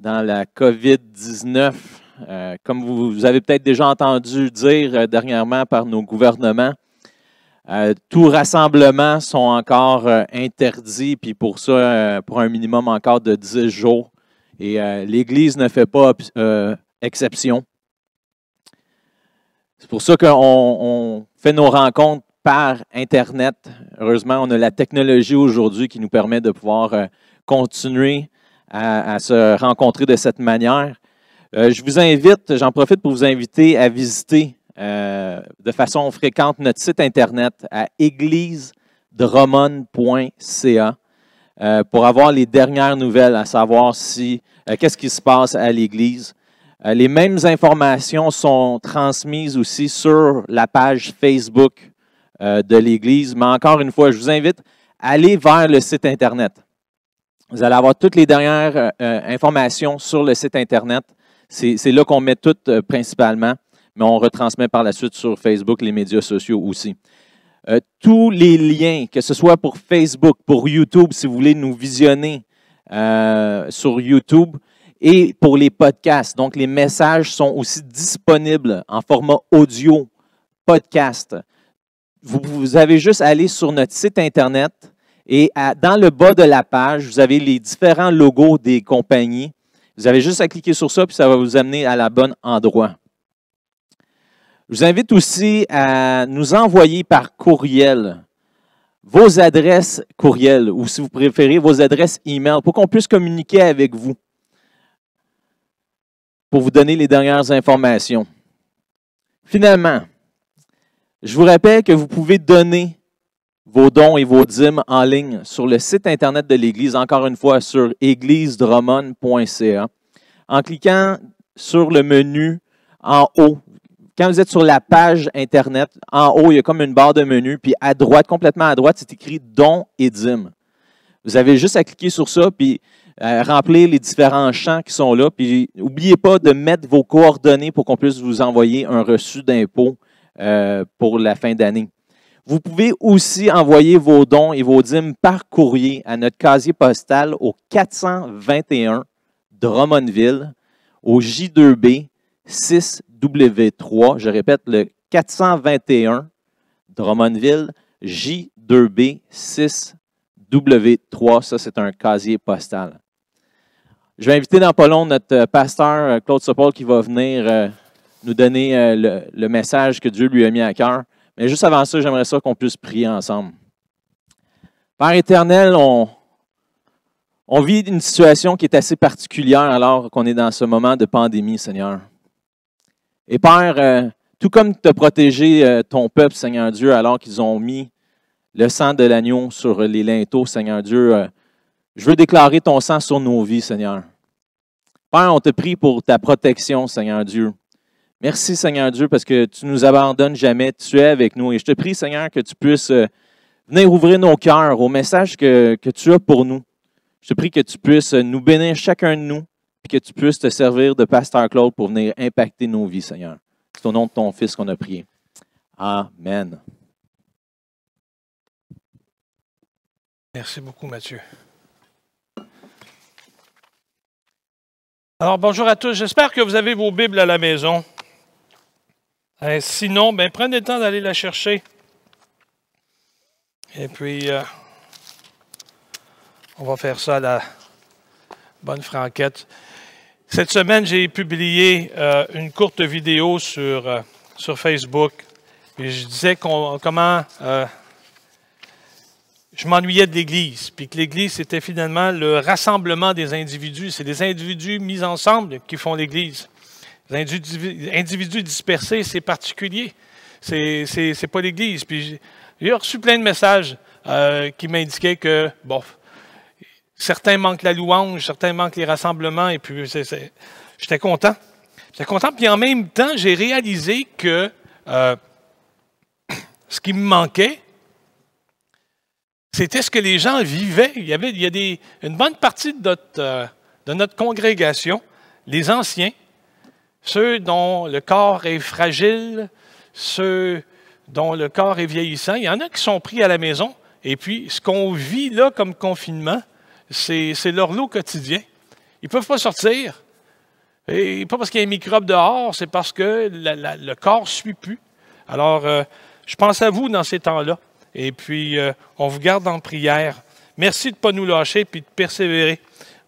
dans la COVID-19. Euh, comme vous, avez peut-être déjà entendu dire euh, dernièrement par nos gouvernements, euh, tous rassemblements sont encore interdits, puis pour ça, pour un minimum encore de 10 jours. Et l'Église ne fait pas exception. C'est pour ça qu'on fait nos rencontres par Internet. Heureusement, on a la technologie aujourd'hui qui nous permet de pouvoir continuer à, se rencontrer de cette manière. Euh, je vous invite, j'en profite pour vous inviter à visiter euh, de façon fréquente notre site Internet à églisedromone.ca euh, pour avoir les dernières nouvelles, à savoir si qu'est-ce qui se passe à l'Église. les mêmes informations sont transmises aussi sur la page Facebook de l'Église, mais encore une fois, je vous invite à aller vers le site Internet. Vous allez avoir toutes les dernières euh, euh, informations sur le site Internet. C'est là qu'on met tout euh, principalement, mais on retransmet par la suite sur Facebook, les médias sociaux aussi. tous les liens, que ce soit pour Facebook, pour YouTube, si vous voulez nous visionner sur YouTube, et pour les podcasts. Donc, les messages sont aussi disponibles en format audio, podcast. Vous, vous avez juste à aller sur notre site Internet, et dans le bas de la page, vous avez les différents logos des compagnies. Vous avez juste à cliquer sur ça, puis ça va vous amener à la bonne endroit. Je vous invite aussi à nous envoyer par courriel vos adresses courriel ou si vous préférez vos adresses email pour qu'on puisse communiquer avec vous pour vous donner les dernières informations. Finalement, je vous rappelle que vous pouvez donner vos dons et vos dîmes en ligne sur le site Internet de l'Église, encore une fois sur églisedromone.ca. En cliquant sur le menu en haut, quand vous êtes sur la page Internet, en haut, il y a comme une barre de menu, puis à droite, complètement à droite, c'est écrit dons et dîmes. Vous avez juste à cliquer sur ça, puis euh, remplir les différents champs qui sont là. Puis n'oubliez pas de mettre vos coordonnées pour qu'on puisse vous envoyer un reçu d'impôt euh, pour la fin d'année. Vous pouvez aussi envoyer vos dons et vos dîmes par courrier à notre casier postal au 421 Drummondville, au J2B 6W3. Je répète, le 421 Drummondville, J2B 6W3. Ça, c'est un casier postal. Je vais inviter dans pas long notre pasteur Claude Sopol qui va venir euh, nous donner euh, le message que Dieu lui a mis à cœur. Mais juste avant ça, j'aimerais ça qu'on puisse prier ensemble. Père éternel, on, vit une situation qui est assez particulière alors qu'on est dans ce moment de pandémie, Seigneur. Et Père, euh, tout comme tu as protégé euh, ton peuple, Seigneur Dieu, alors qu'ils ont mis le sang de l'agneau sur les linteaux, Seigneur Dieu, euh, je veux déclarer ton sang sur nos vies, Seigneur. Père, on te prie pour ta protection, Seigneur Dieu. Merci Seigneur Dieu parce que tu nous abandonnes jamais, tu es avec nous. Et je te prie Seigneur que tu puisses euh, venir ouvrir nos cœurs au message que, tu as pour nous. Je te prie que tu puisses nous bénir chacun de nous, et que tu puisses te servir de Pasteur Claude pour venir impacter nos vies, Seigneur. C'est au nom de ton Fils qu'on a prié. Amen. Merci beaucoup, Mathieu. Alors, bonjour à tous. J'espère que vous avez vos Bibles à la maison. Euh, sinon, ben, prenez le temps d'aller la chercher. Et puis, euh, on va faire ça à la bonne franquette. Cette semaine, j'ai publié euh, une courte vidéo sur, Facebook. Je disais comment je m'ennuyais de l'Église, puis que l'Église, c'était finalement le rassemblement des individus. C'est des individus mis ensemble qui font l'Église. Individus dispersés, c'est particulier. C'est, c'est, pas l'Église. Puis j'ai reçu plein de messages euh, qui m'indiquaient que, bon, certains manquent la louange, certains manquent les rassemblements, et puis j'étais content. J'étais content, puis en même temps, j'ai réalisé que euh, ce qui me manquait, c'était ce que les gens vivaient. Il y avait il y a des, une bonne partie de notre, euh, de notre congrégation, les anciens, ceux dont le corps est fragile, ceux dont le corps est vieillissant. Il y en a qui sont pris à la maison. Et puis, ce qu'on vit là comme confinement, c'est leur lot quotidien. Ils ne peuvent pas sortir. Et pas parce qu'il y a un microbe dehors, c'est parce que le corps ne suit plus. Alors, euh, je pense à vous dans ces temps-là. Et puis, euh, on vous garde en prière. Merci de ne pas nous lâcher et de persévérer.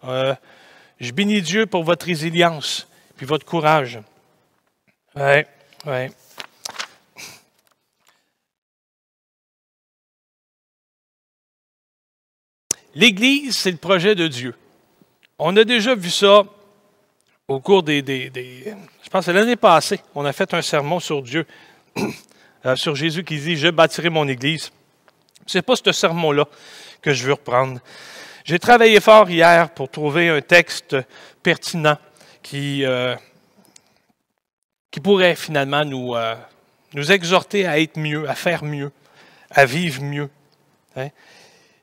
Euh, je bénis Dieu pour votre résilience puis votre courage. Oui, oui. L'Église, c'est le projet de Dieu. On a déjà vu ça au cours des, je pense que l'année passée, on a fait un sermon sur Dieu, euh, sur Jésus qui dit, je bâtirai mon Église. Ce n'est pas ce sermon-là que je veux reprendre. J'ai travaillé fort hier pour trouver un texte pertinent qui, euh, qui pourrait finalement nous, euh, nous exhorter à être mieux, à faire mieux, à vivre mieux. Hein.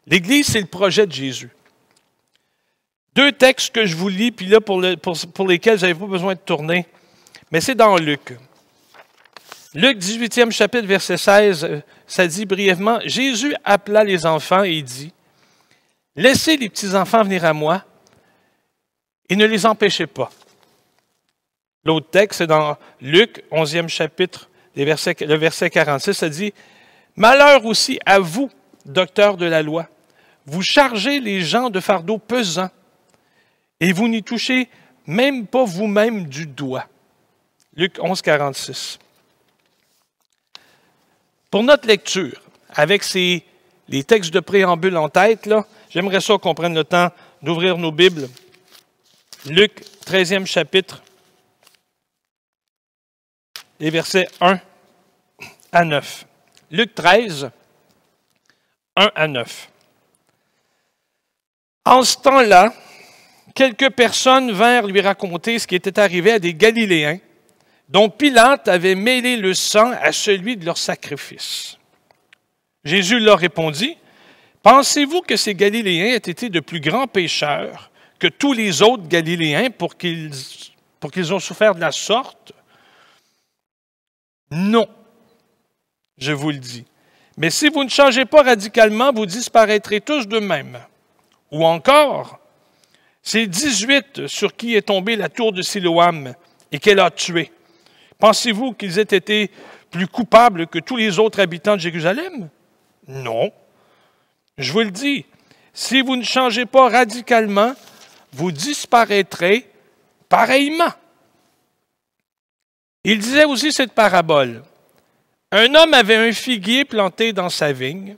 L'Église, c'est le projet de Jésus. Deux textes que je vous lis, puis là, pour, pour, lesquels vous n'avez pas besoin de tourner, mais c'est dans Luc. Luc 18e chapitre, verset 16, euh, ça dit brièvement, Jésus appela les enfants et dit, Laissez les petits-enfants venir à moi et ne les empêchez pas. L'autre texte, c'est dans Luc 11e chapitre, le verset 46, ça dit, Malheur aussi à vous, docteurs de la loi, vous chargez les gens de fardeaux pesants et vous n'y touchez même pas vous-même du doigt. Luc 11, 46. Pour notre lecture, avec ces, les textes de préambule en tête, j'aimerais ça qu'on prenne le temps d'ouvrir nos Bibles. Luc 13e chapitre, les versets 1 à 9. Luc 13, 1 à 9. En ce temps-là, quelques personnes vinrent lui raconter ce qui était arrivé à des Galiléens, dont Pilate avait mêlé le sang à celui de leur sacrifice. Jésus leur répondit, Pensez-vous que ces Galiléens aient été de plus grands pécheurs que tous les autres Galiléens pour qu'ils, pour qu'ils ont souffert de la sorte? Non, je vous le dis. Mais si vous ne changez pas radicalement, vous disparaîtrez tous de même. Ou encore, ces 18 sur qui est tombée la tour de Siloam et qu'elle a tué, pensez-vous qu'ils aient été plus coupables que tous les autres habitants de Jérusalem? Non. Je vous le dis, si vous ne changez pas radicalement, vous disparaîtrez pareillement. Il disait aussi cette parabole. Un homme avait un figuier planté dans sa vigne.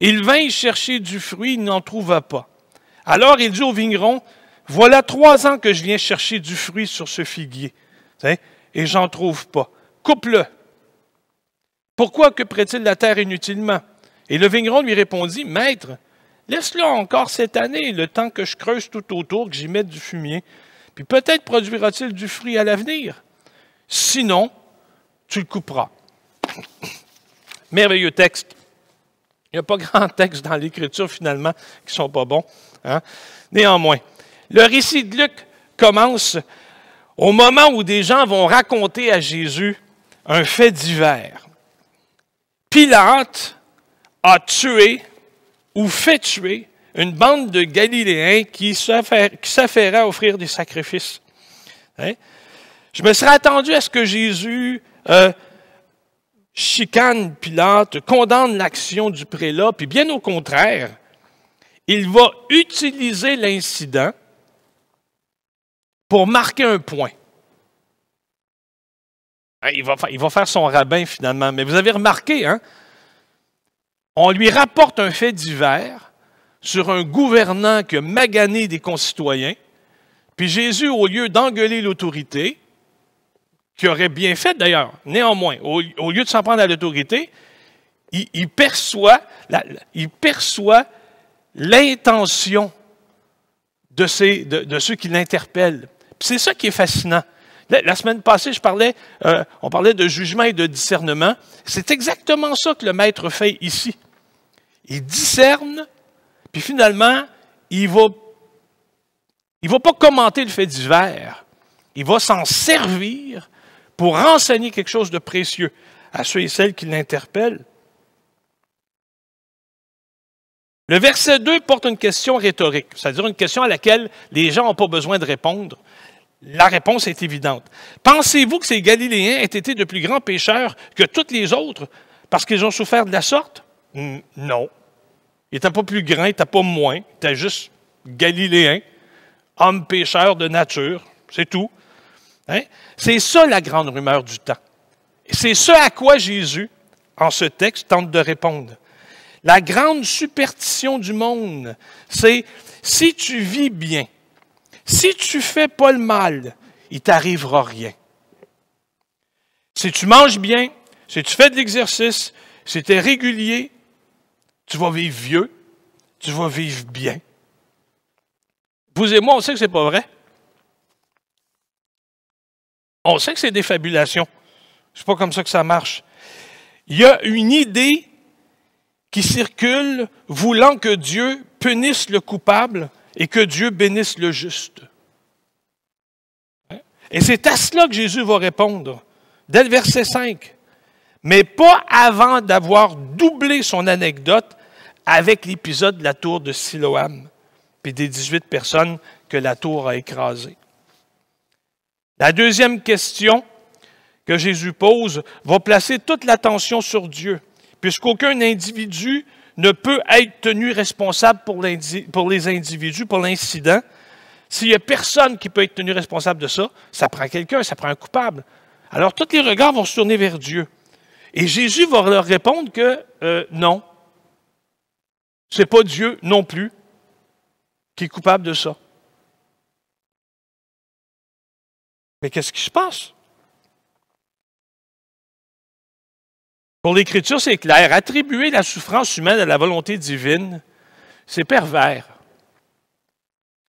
Il vint y chercher du fruit, il n'en trouva pas. Alors il dit au vigneron, voilà trois ans que je viens chercher du fruit sur ce figuier, et j'en trouve pas. Coupe-le. Pourquoi occuperait-il la terre inutilement? Et le vigneron lui répondit, Maître, laisse-le encore cette année, le temps que je creuse tout autour, que j'y mette du fumier, puis peut-être produira-t-il du fruit à l'avenir. Sinon, tu le couperas. Merveilleux texte. Il n'y a pas grand texte dans l'Écriture, finalement, qui ne sont pas bons. Hein. Néanmoins, le récit de Luc commence au moment où des gens vont raconter à Jésus un fait divers. Pilate a tué ou fait tuer une bande de Galiléens qui s'affairaient à offrir des sacrifices. Hein? Je me serais attendu à ce que Jésus euh, chicane Pilate, condamne l'action du prélat, puis bien au contraire, il va utiliser l'incident pour marquer un point. Hein, il va, il va, faire son rabbin finalement. Mais vous avez remarqué, hein? On lui rapporte un fait divers sur un gouvernant qui a magané des concitoyens. Puis Jésus, au lieu d'engueuler l'autorité, qui aurait bien fait d'ailleurs. Néanmoins, au, lieu de s'en prendre à l'autorité, il, perçoit l'intention de, ceux qui l'interpellent. C'est ça qui est fascinant. La, semaine passée, je parlais, euh, on parlait de jugement et de discernement. C'est exactement ça que le maître fait ici. Il discerne, puis finalement, il va, il va pas commenter le fait divers. Il va s'en servir pour enseigner quelque chose de précieux à ceux et celles qui l'interpellent. Le verset 2 porte une question rhétorique, c'est-à-dire une question à laquelle les gens n'ont pas besoin de répondre. La réponse est évidente. Pensez-vous que ces Galiléens aient été de plus grands pécheurs que tous les autres parce qu'ils ont souffert de la sorte? Non. Ils n'étaient pas plus grands, ils n'étaient pas moins. Ils étaient juste Galiléens, hommes pécheurs de nature. C'est tout. Hein? C'est ça la grande rumeur du temps. C'est ce à quoi Jésus, en ce texte, tente de répondre. La grande superstition du monde, c'est si tu vis bien, si tu fais pas le mal, il t'arrivera rien. Si tu manges bien, si tu fais de l'exercice, si tu es régulier, tu vas vivre vieux, tu vas vivre bien. Vous et moi, on sait que ce n'est pas vrai. On sait que c'est des fabulations. Ce n'est pas comme ça que ça marche. Il y a une idée qui circule voulant que Dieu punisse le coupable et que Dieu bénisse le juste. Et c'est à cela que Jésus va répondre, dès le verset 5. Mais pas avant d'avoir doublé son anecdote avec l'épisode de la tour de Siloam, puis des 18 personnes que la tour a écrasées. La deuxième question que Jésus pose va placer toute l'attention sur Dieu puisqu'aucun individu ne peut être tenu responsable pour, les individus, pour l'incident. S'il n'y a personne qui peut être tenu responsable de ça, ça prend quelqu'un, ça prend un coupable. Alors tous les regards vont se tourner vers Dieu. Et Jésus va leur répondre que euh, non, ce n'est pas Dieu non plus qui est coupable de ça. Mais qu'est-ce qui se passe? Pour l'Écriture, c'est clair. Attribuer la souffrance humaine à la volonté divine, c'est pervers.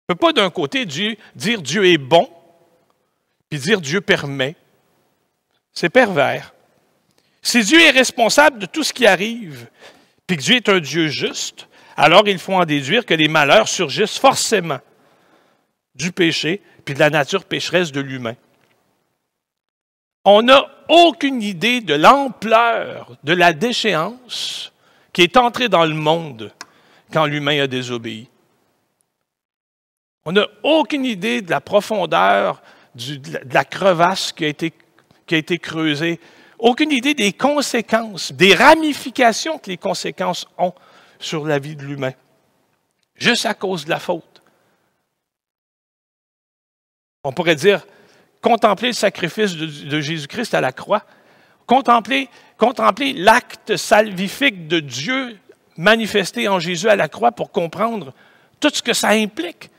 On ne peut pas d'un côté dire Dieu est bon, puis dire Dieu permet. C'est pervers. Si Dieu est responsable de tout ce qui arrive, puis que Dieu est un Dieu juste, alors il faut en déduire que les malheurs surgissent forcément du péché, puis de la nature pécheresse de l'humain. On n'a aucune idée de l'ampleur de la déchéance qui est entrée dans le monde quand l'humain a désobéi. On n'a aucune idée de la profondeur de la crevasse qui a, été, qui a été creusée, aucune idée des conséquences, des ramifications que les conséquences ont sur la vie de l'humain, juste à cause de la faute. On pourrait dire, contempler le sacrifice de, Jésus-Christ à la croix, contempler, contempler l'acte salvifique de Dieu manifesté en Jésus à la croix pour comprendre tout ce que ça implique.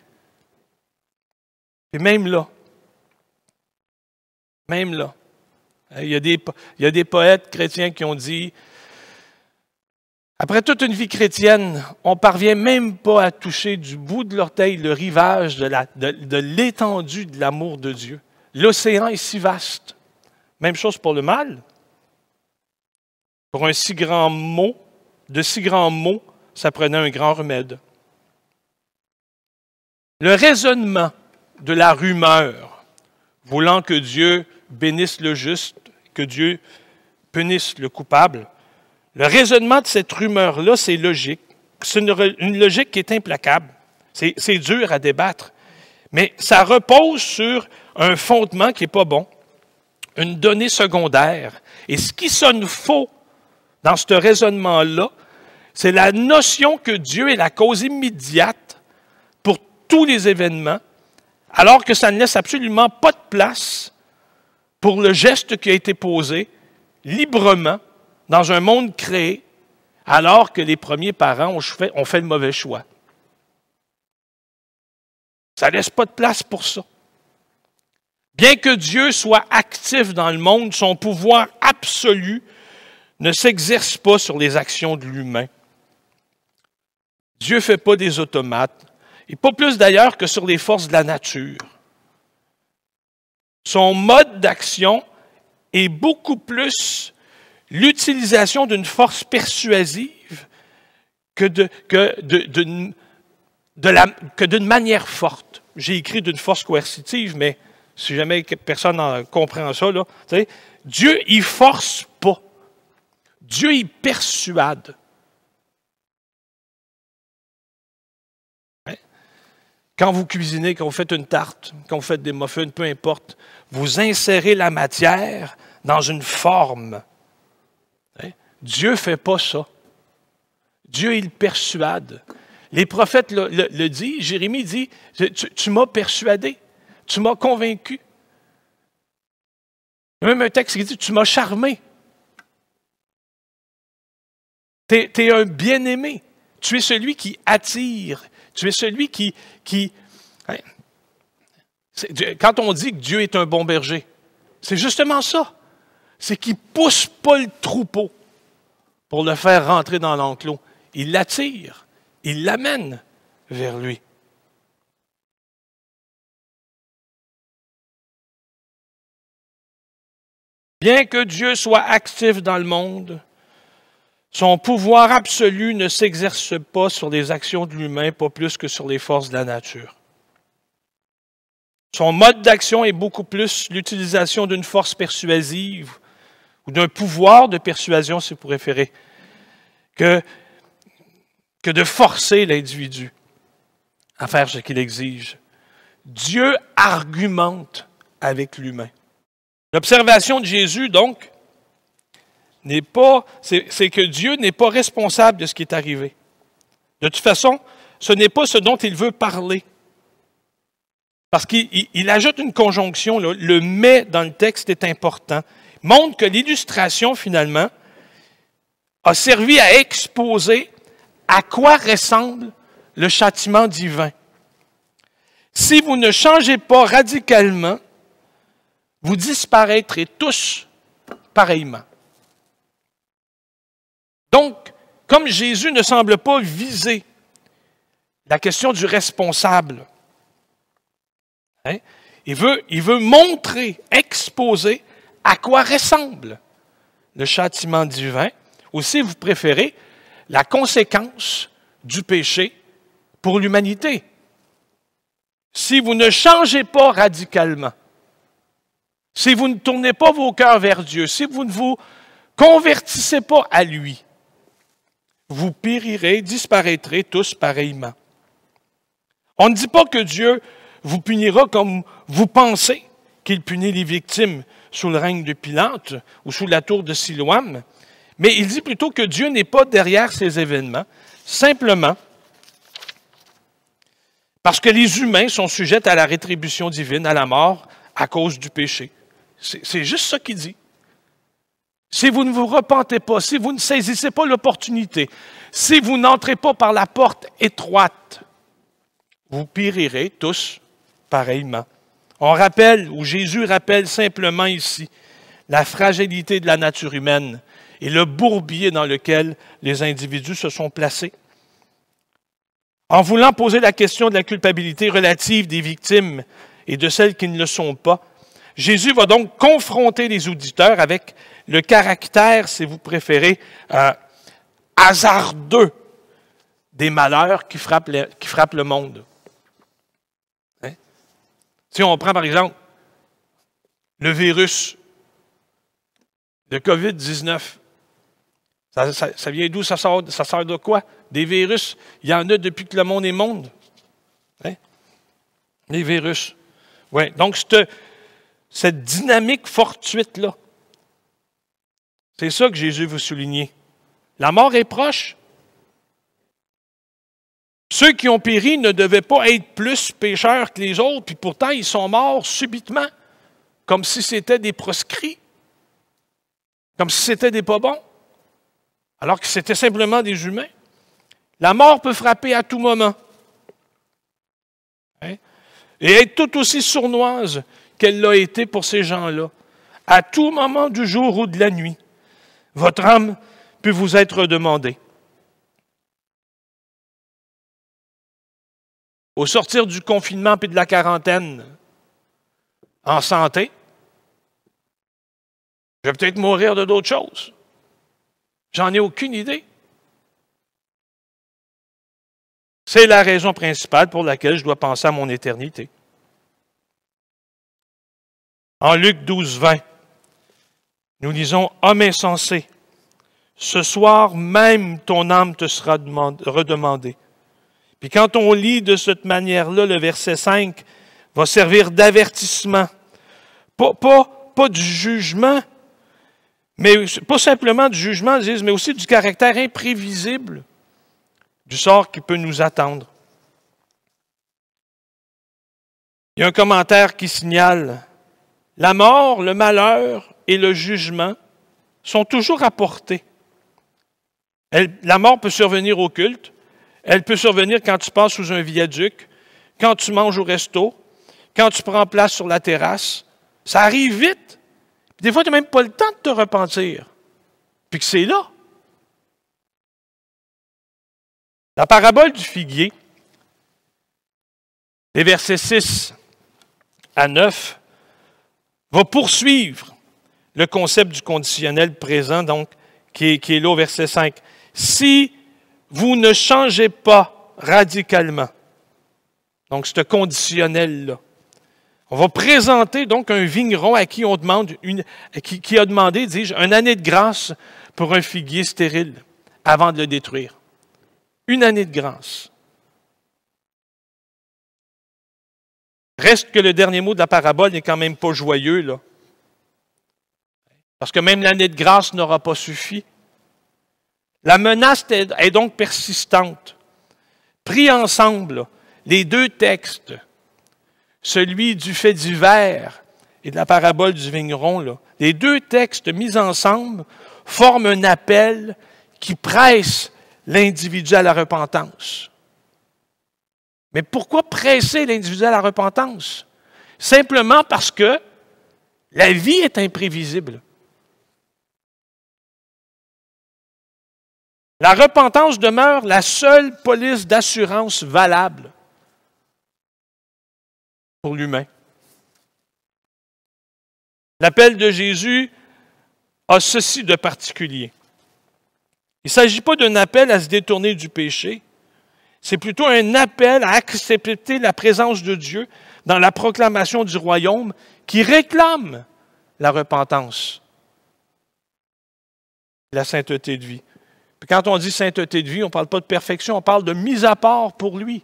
Et même là, même là, il y, a des, il y a des poètes chrétiens qui ont dit après toute une vie chrétienne, on ne parvient même pas à toucher du bout de l'orteil le rivage de l'étendue de l'amour de Dieu. L'océan est si vaste. Même chose pour le mal. Pour un si grand mot, de si grands mots, ça prenait un grand remède. Le raisonnement de la rumeur, voulant que Dieu bénisse le juste, que Dieu punisse le coupable, le raisonnement de cette rumeur-là, c'est logique. C'est une, logique qui est implacable. C'est dur à débattre. Mais ça repose sur un fondement qui n'est pas bon, une donnée secondaire. Et ce qui sonne faux dans ce raisonnement-là, c'est la notion que Dieu est la cause immédiate pour tous les événements, alors que ça ne laisse absolument pas de place pour le geste qui a été posé librement dans un monde créé, alors que les premiers parents ont fait, ont le mauvais choix. Ça ne laisse pas de place pour ça. Bien que Dieu soit actif dans le monde, son pouvoir absolu ne s'exerce pas sur les actions de l'humain. Dieu ne fait pas des automates, et pas plus d'ailleurs que sur les forces de la nature. Son mode d'action est beaucoup plus l'utilisation d'une force persuasive que d'une manière forte. J'ai écrit d'une force coercitive, mais si jamais personne comprend ça, là, Dieu, il force pas. Dieu, il persuade. Quand vous cuisinez, quand vous faites une tarte, quand vous faites des muffins, peu importe, vous insérez la matière dans une forme. Hein? Dieu ne fait pas ça. Dieu, il persuade. Les prophètes le, disent, Jérémie dit, tu, m'as persuadé, tu m'as convaincu. Même un texte qui dit, tu m'as charmé. Tu es, un bien-aimé. Tu es celui qui attire. Tu es celui qui... qui hein, quand on dit que Dieu est un bon berger, c'est justement ça. C'est qu'il ne pousse pas le troupeau pour le faire rentrer dans l'enclos. Il l'attire il l'amène vers lui. Bien que Dieu soit actif dans le monde, son pouvoir absolu ne s'exerce pas sur les actions de l'humain, pas plus que sur les forces de la nature. Son mode d'action est beaucoup plus l'utilisation d'une force persuasive ou d'un pouvoir de persuasion, si vous préférez, que de forcer l'individu à faire ce qu'il exige. Dieu argumente avec l'humain. L'observation de Jésus, donc, n'est pas, c'est que Dieu n'est pas responsable de ce qui est arrivé. De toute façon, ce n'est pas ce dont il veut parler. Parce qu'il ajoute une conjonction, le mais dans le texte est important, montre que l'illustration, finalement, a servi à exposer à quoi ressemble le châtiment divin. Si vous ne changez pas radicalement, vous disparaîtrez tous pareillement. Donc, comme Jésus ne semble pas viser la question du responsable, hein, il, veut, il veut montrer, exposer à quoi ressemble le châtiment divin, ou si vous préférez, la conséquence du péché pour l'humanité. Si vous ne changez pas radicalement, si vous ne tournez pas vos cœurs vers Dieu, si vous ne vous convertissez pas à lui, vous périrez, disparaîtrez tous pareillement. On ne dit pas que Dieu vous punira comme vous pensez qu'il punit les victimes sous le règne de Pilate ou sous la tour de Siloam, mais il dit plutôt que Dieu n'est pas derrière ces événements, simplement parce que les humains sont sujets à la rétribution divine, à la mort, à cause du péché. C'est juste ça qu'il dit. Si vous ne vous repentez pas, si vous ne saisissez pas l'opportunité, si vous n'entrez pas par la porte étroite, vous périrez tous pareillement. On rappelle, ou Jésus rappelle simplement ici, la fragilité de la nature humaine et le bourbier dans lequel les individus se sont placés. En voulant poser la question de la culpabilité relative des victimes et de celles qui ne le sont pas, Jésus va donc confronter les auditeurs avec le caractère, si vous préférez, euh, hasardeux des malheurs qui frappent le, qui frappent le monde. Si on prend par exemple le virus, le COVID-19, ça, vient d'où? Ça sort, ça sort de quoi? Des virus? Il y en a depuis que le monde est monde. Hein? Virus. Oui. Donc, cette dynamique fortuite-là, c'est ça que Jésus veut souligner. La mort est proche. Ceux qui ont péri ne devaient pas être plus pécheurs que les autres, puis pourtant ils sont morts subitement, comme si c'était des proscrits, comme si c'était des pas bons alors que c'était simplement des humains. La mort peut frapper à tout moment. Hein? Et être tout aussi sournoise qu'elle l'a été pour ces gens-là. À tout moment du jour ou de la nuit, votre âme peut vous être demandée. Au sortir du confinement et de la quarantaine, en santé, je vais peut-être mourir de d'autres choses. J'en ai aucune idée. C'est la raison principale pour laquelle je dois penser à mon éternité. En Luc 12, 20, nous lisons Homme insensé, ce soir même ton âme te sera redemandée. Puis quand on lit de cette manière-là, le verset 5 va servir d'avertissement. Pas, pas, pas du jugement, mais pas simplement du jugement, mais aussi du caractère imprévisible du sort qui peut nous attendre. Il y a un commentaire qui signale la mort, le malheur et le jugement sont toujours apportés. la mort peut survenir au culte, elle peut survenir quand tu passes sous un viaduc, quand tu manges au resto, quand tu prends place sur la terrasse. Ça arrive vite. Des fois, tu n'as même pas le temps de te repentir. Puis que c'est là. La parabole du figuier, les versets 6 à 9, va poursuivre le concept du conditionnel présent, donc, qui est, qui là au verset 5. Si vous ne changez pas radicalement, donc ce conditionnel-là, on va présenter donc un vigneron à qui on demande qui, a demandé, dis-je, une année de grâce pour un figuier stérile avant de le détruire. Une année de grâce. Reste que le dernier mot de la parabole n'est quand même pas joyeux. Parce que même l'année de grâce n'aura pas suffi. La menace est donc persistante. Pris ensemble, les deux textes, celui du fait divers et de la parabole du vigneron, les deux textes mis ensemble forment un appel qui presse l'individu à la repentance. Mais pourquoi presser l'individu à la repentance? Simplement parce que la vie est imprévisible. La repentance demeure la seule police d'assurance valable pour l'humain. L'appel de Jésus a ceci de particulier. Il ne s'agit pas d'un appel à se détourner du péché, c'est plutôt un appel à accepter la présence de Dieu dans la proclamation du royaume qui réclame la repentance, la sainteté de vie. Quand on dit sainteté de vie, on ne parle pas de perfection, on parle de mise à part pour lui.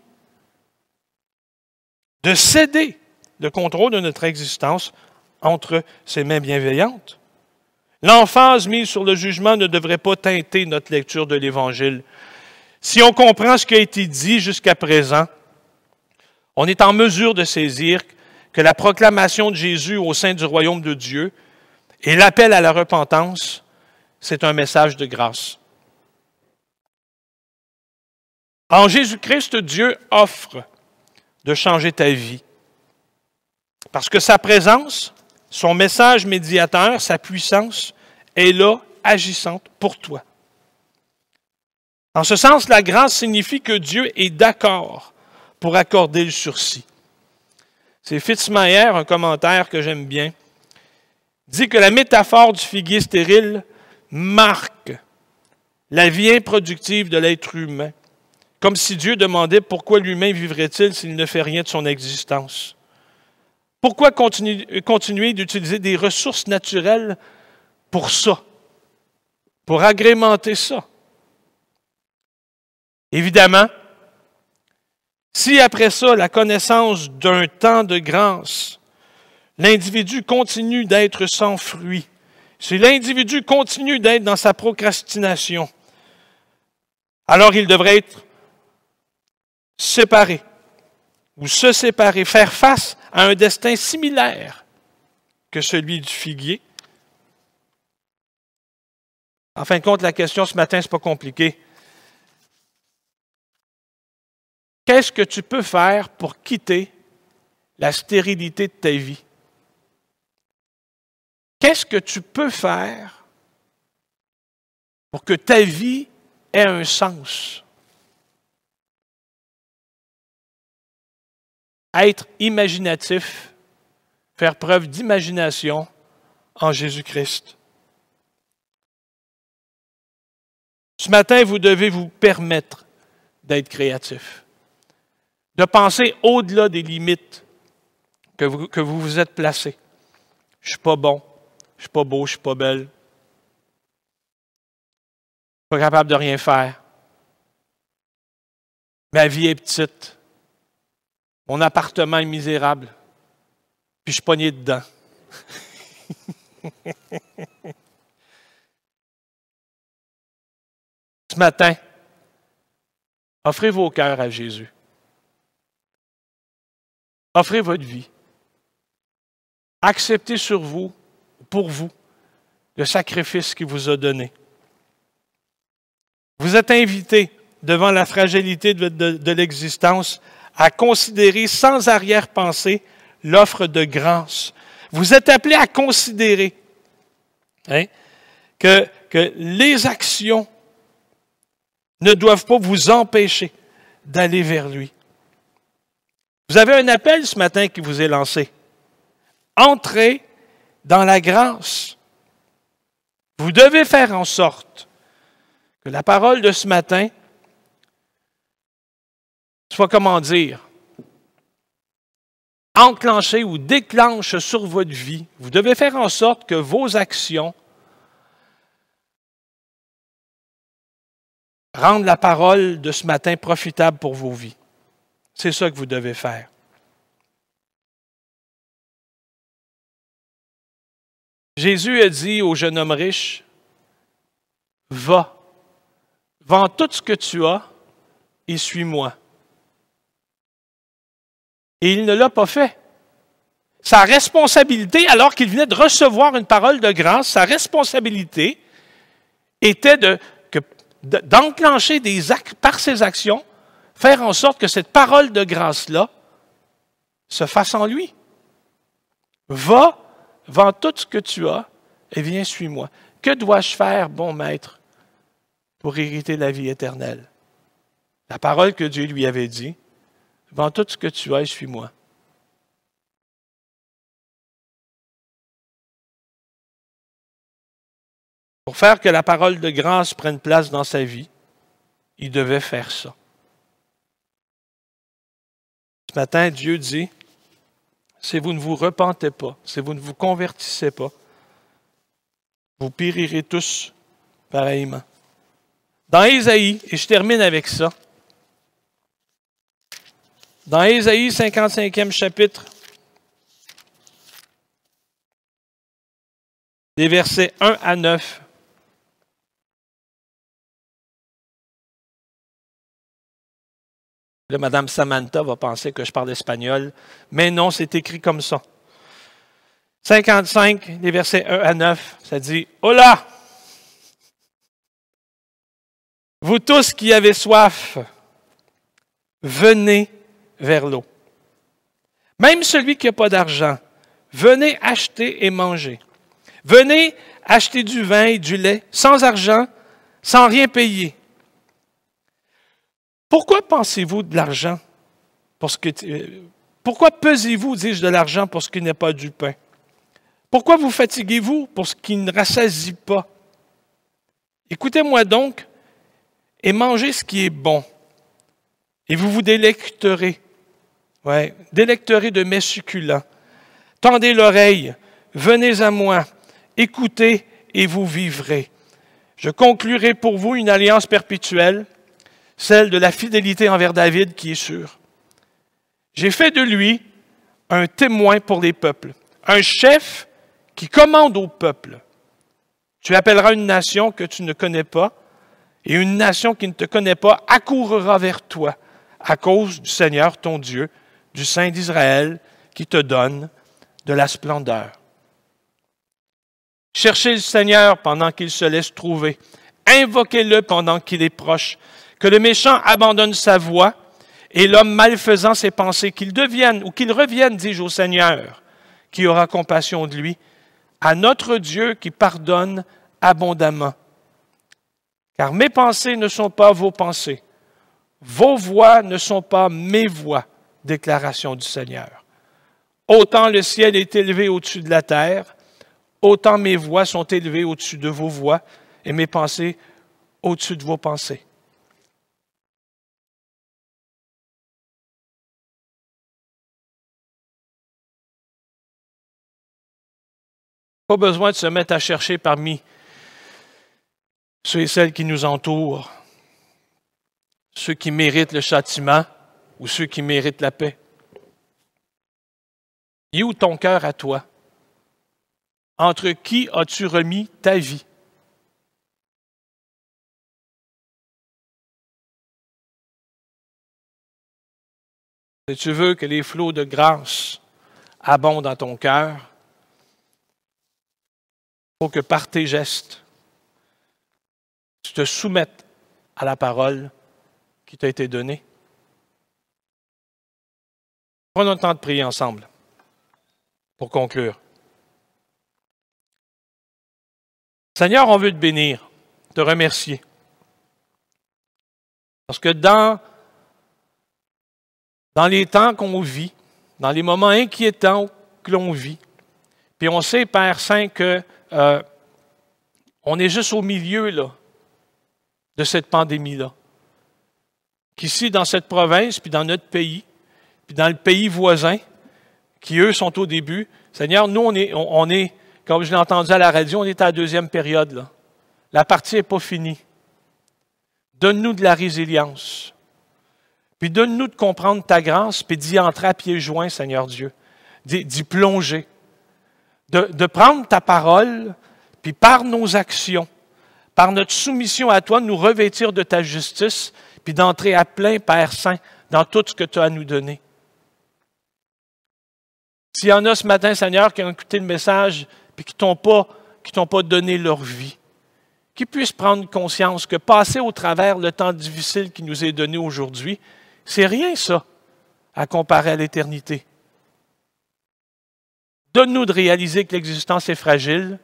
De céder le contrôle de notre existence entre ses mains bienveillantes. L'emphase mise sur le jugement ne devrait pas teinter notre lecture de l'Évangile. Si on comprend ce qui a été dit jusqu'à présent, on est en mesure de saisir que la proclamation de Jésus au sein du royaume de Dieu et l'appel à la repentance, c'est un message de grâce. En Jésus-Christ, Dieu offre de changer ta vie. Parce que sa présence, son message médiateur, sa puissance est là, agissante pour toi. En ce sens, la grâce signifie que Dieu est d'accord pour accorder le sursis. C'est Fitzmayer, un commentaire que j'aime bien, dit que la métaphore du figuier stérile marque la vie improductive de l'être humain, comme si Dieu demandait pourquoi l'humain vivrait-il s'il ne fait rien de son existence. Pourquoi continuer, d'utiliser des ressources naturelles pour ça, pour agrémenter ça? Évidemment, si après ça, la connaissance d'un temps de grâce, l'individu continue d'être sans fruit, si l'individu continue d'être dans sa procrastination, alors il devrait être séparé ou se séparer, faire face à un destin similaire que celui du figuier. En fin de compte, la question ce matin, ce n'est pas compliqué. Qu'est-ce que tu peux faire pour quitter la stérilité de ta vie? Qu'est-ce que tu peux faire pour que ta vie ait un sens? Être imaginatif, faire preuve d'imagination en Jésus-Christ. Ce matin, vous devez vous permettre d'être créatif, de penser au-delà des limites que vous, vous êtes placées. Je ne suis pas bon, je ne suis pas beau, je ne suis pas belle. Je ne suis pas capable de rien faire. Ma vie est petite. Mon appartement est misérable. Puis je suis dedans. Ce matin, offrez vos cœurs à Jésus. Offrez votre vie. Acceptez sur vous, pour vous, le sacrifice qu'il vous a donné. Vous êtes invité, devant la fragilité de, l'existence, à considérer sans arrière-pensée l'offre de grâce. Vous êtes appelé à considérer hein, que, que les actions ne doivent pas vous empêcher d'aller vers lui. Vous avez un appel ce matin qui vous est lancé. Entrez dans la grâce. Vous devez faire en sorte que la parole de ce matin soit, comment dire, enclenchée ou déclenche sur votre vie. Vous devez faire en sorte que vos actions rendent la parole de ce matin profitable pour vos vies. C'est ça que vous devez faire. Jésus a dit au jeune homme riche, va, vends tout ce que tu as et suis-moi. Et il ne l'a pas fait. Sa responsabilité, alors qu'il venait de recevoir une parole de grâce, sa responsabilité était d'enclencher des actes par ses actions, faire en sorte que cette parole de grâce-là se fasse en lui. Va, vends tout ce que tu as et viens, suis-moi. Que dois-je faire, bon maître, pour hériter la vie éternelle? La parole que Dieu lui avait dit, vends tout ce que tu as et suis-moi. Pour faire que la parole de grâce prenne place dans sa vie, il devait faire ça. Ce matin, Dieu dit, si vous ne vous repentez pas, si vous ne vous convertissez pas, vous périrez tous pareillement. Dans Ésaïe, et je termine avec ça, dans Ésaïe 55e chapitre, les versets 1 à 9, Là, Madame Samantha va penser que je parle espagnol, mais non, c'est écrit comme ça. 55, les versets 1 à 9, ça dit Hola! Vous tous qui avez soif, venez vers l'eau. Même celui qui n'a pas d'argent, venez acheter et manger. Venez acheter du vin et du lait sans argent, sans rien payer. Pourquoi pensez-vous de l'argent? Euh, pourquoi pesez-vous, dis-je, de l'argent pour ce qui n'est pas du pain? Pourquoi vous fatiguez-vous pour ce qui ne rassasie pas? Écoutez-moi donc et mangez ce qui est bon, et vous vous délecterez. Ouais, délecterez de mes succulents. Tendez l'oreille, venez à moi, écoutez et vous vivrez. Je conclurai pour vous une alliance perpétuelle celle de la fidélité envers David qui est sûre. J'ai fait de lui un témoin pour les peuples, un chef qui commande au peuple. Tu appelleras une nation que tu ne connais pas, et une nation qui ne te connaît pas accourra vers toi à cause du Seigneur ton Dieu, du Saint d'Israël, qui te donne de la splendeur. Cherchez le Seigneur pendant qu'il se laisse trouver. Invoquez-le pendant qu'il est proche que le méchant abandonne sa voie et l'homme malfaisant ses pensées, qu'il devienne ou qu'il revienne, dis-je au Seigneur, qui aura compassion de lui, à notre Dieu qui pardonne abondamment. Car mes pensées ne sont pas vos pensées, vos voix ne sont pas mes voix, déclaration du Seigneur. Autant le ciel est élevé au-dessus de la terre, autant mes voix sont élevées au-dessus de vos voix et mes pensées au-dessus de vos pensées. Pas besoin de se mettre à chercher parmi ceux et celles qui nous entourent. ceux qui méritent le châtiment ou ceux qui méritent la paix? Et où ton cœur à toi? Entre qui as-tu remis ta vie? Si tu veux que les flots de grâce abondent dans ton cœur, il faut que par tes gestes, tu te soumettes à la parole qui t'a été donnée. Prenons le temps de prier ensemble pour conclure. Seigneur, on veut te bénir, te remercier. Parce que dans, dans les temps qu'on vit, dans les moments inquiétants que l'on vit, puis on sait, Père Saint, que euh, on est juste au milieu de cette pandémie-là. Qu'ici, dans cette province, puis dans notre pays, puis dans le pays voisin, qui eux sont au début, Seigneur, nous, on est, on est comme je l'ai entendu à la radio, on est à la deuxième période. La partie n'est pas finie. Donne-nous de la résilience. Puis donne-nous de comprendre ta grâce, puis d'y entrer à pieds joints, Seigneur Dieu. D'y plonger. De, de, prendre ta parole, puis par nos actions, par notre soumission à toi, nous revêtir de ta justice, puis d'entrer à plein, Père Saint, dans tout ce que tu as à nous donner. S'il y en a ce matin, Seigneur, qui ont écouté le message, puis qui qui t'ont pas donné leur vie. Qu'ils puissent prendre conscience que passer au travers le temps difficile qui nous est donné aujourd'hui, c'est rien ça à comparer à l'éternité. Donne-nous de réaliser que l'existence est fragile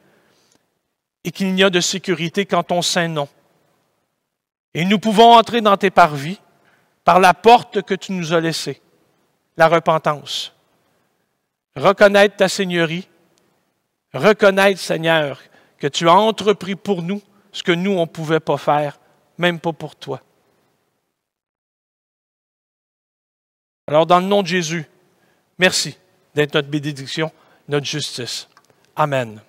et qu'il n'y a de sécurité qu'en ton saint nom. Et nous pouvons entrer dans tes parvis par la porte que tu nous as laissée, la repentance. Reconnaître ta Seigneurie Reconnaître, Seigneur, que tu as entrepris pour nous ce que nous, on ne pouvait pas faire, même pas pour toi. Alors, dans le nom de Jésus, merci d'être notre bénédiction, notre justice. Amen.